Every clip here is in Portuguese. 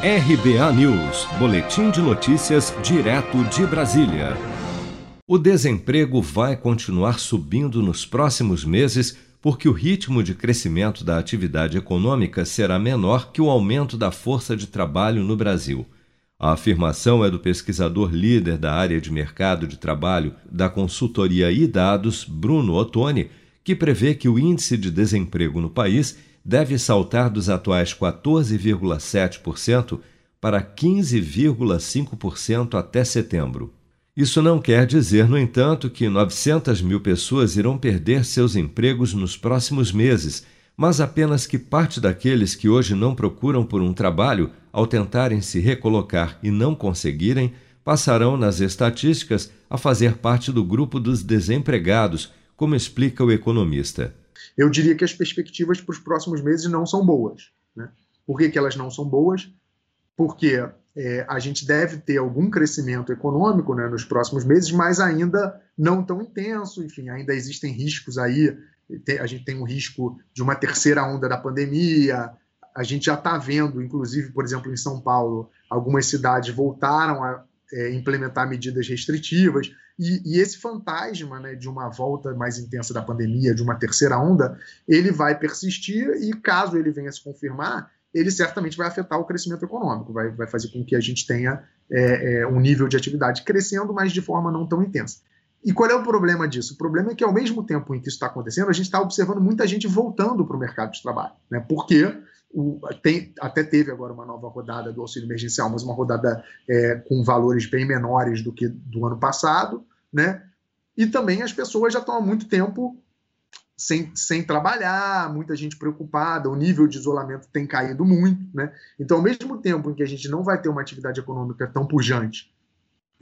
RBA News, Boletim de Notícias, direto de Brasília. O desemprego vai continuar subindo nos próximos meses porque o ritmo de crescimento da atividade econômica será menor que o aumento da força de trabalho no Brasil. A afirmação é do pesquisador líder da área de mercado de trabalho da consultoria e dados, Bruno Ottoni, que prevê que o índice de desemprego no país deve saltar dos atuais 14,7% para 15,5% até setembro. Isso não quer dizer, no entanto, que 900 mil pessoas irão perder seus empregos nos próximos meses, mas apenas que parte daqueles que hoje não procuram por um trabalho, ao tentarem se recolocar e não conseguirem, passarão nas estatísticas a fazer parte do grupo dos desempregados, como explica o economista eu diria que as perspectivas para os próximos meses não são boas. Né? Por que, que elas não são boas? Porque é, a gente deve ter algum crescimento econômico né, nos próximos meses, mas ainda não tão intenso, enfim, ainda existem riscos aí. A gente tem um risco de uma terceira onda da pandemia. A gente já está vendo, inclusive, por exemplo, em São Paulo, algumas cidades voltaram a é, implementar medidas restritivas. E, e, esse fantasma né, de uma volta mais intensa da pandemia, de uma terceira onda, ele vai persistir e, caso ele venha se confirmar, ele certamente vai afetar o crescimento econômico, vai, vai fazer com que a gente tenha é, é, um nível de atividade crescendo, mas de forma não tão intensa. E qual é o problema disso? O problema é que, ao mesmo tempo em que isso está acontecendo, a gente está observando muita gente voltando para o mercado de trabalho. Né? Por quê? O, tem, até teve agora uma nova rodada do auxílio emergencial, mas uma rodada é, com valores bem menores do que do ano passado, né? E também as pessoas já estão há muito tempo sem, sem trabalhar, muita gente preocupada, o nível de isolamento tem caído muito, né? Então, ao mesmo tempo em que a gente não vai ter uma atividade econômica tão pujante,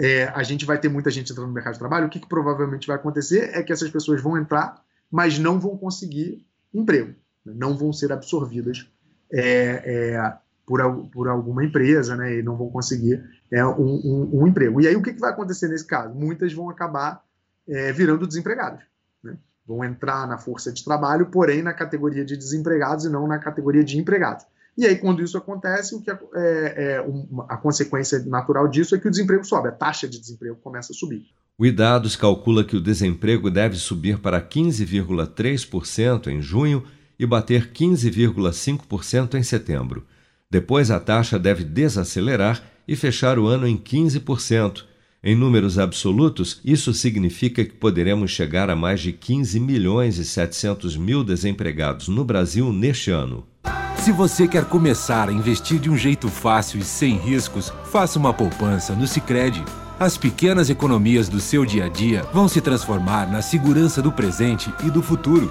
é, a gente vai ter muita gente entrando no mercado de trabalho, o que, que provavelmente vai acontecer é que essas pessoas vão entrar, mas não vão conseguir emprego, né? não vão ser absorvidas é, é, por, por alguma empresa, né, e não vão conseguir é, um, um, um, emprego. E aí o que, que, vai acontecer nesse caso? Muitas vão acabar é, virando desempregados. Né? Vão entrar na força de trabalho, porém na categoria de desempregados e não na categoria de empregados. E aí, quando isso acontece, o que é, é uma, a consequência natural disso é que o desemprego sobe, a taxa de desemprego começa a subir. O Idados calcula que o desemprego deve subir para 15,3% em junho e bater 15,5% em setembro. Depois a taxa deve desacelerar e fechar o ano em 15%. Em números absolutos, isso significa que poderemos chegar a mais de 15 milhões e 700 mil desempregados no Brasil neste ano. Se você quer começar a investir de um jeito fácil e sem riscos, faça uma poupança no Sicredi. As pequenas economias do seu dia a dia vão se transformar na segurança do presente e do futuro.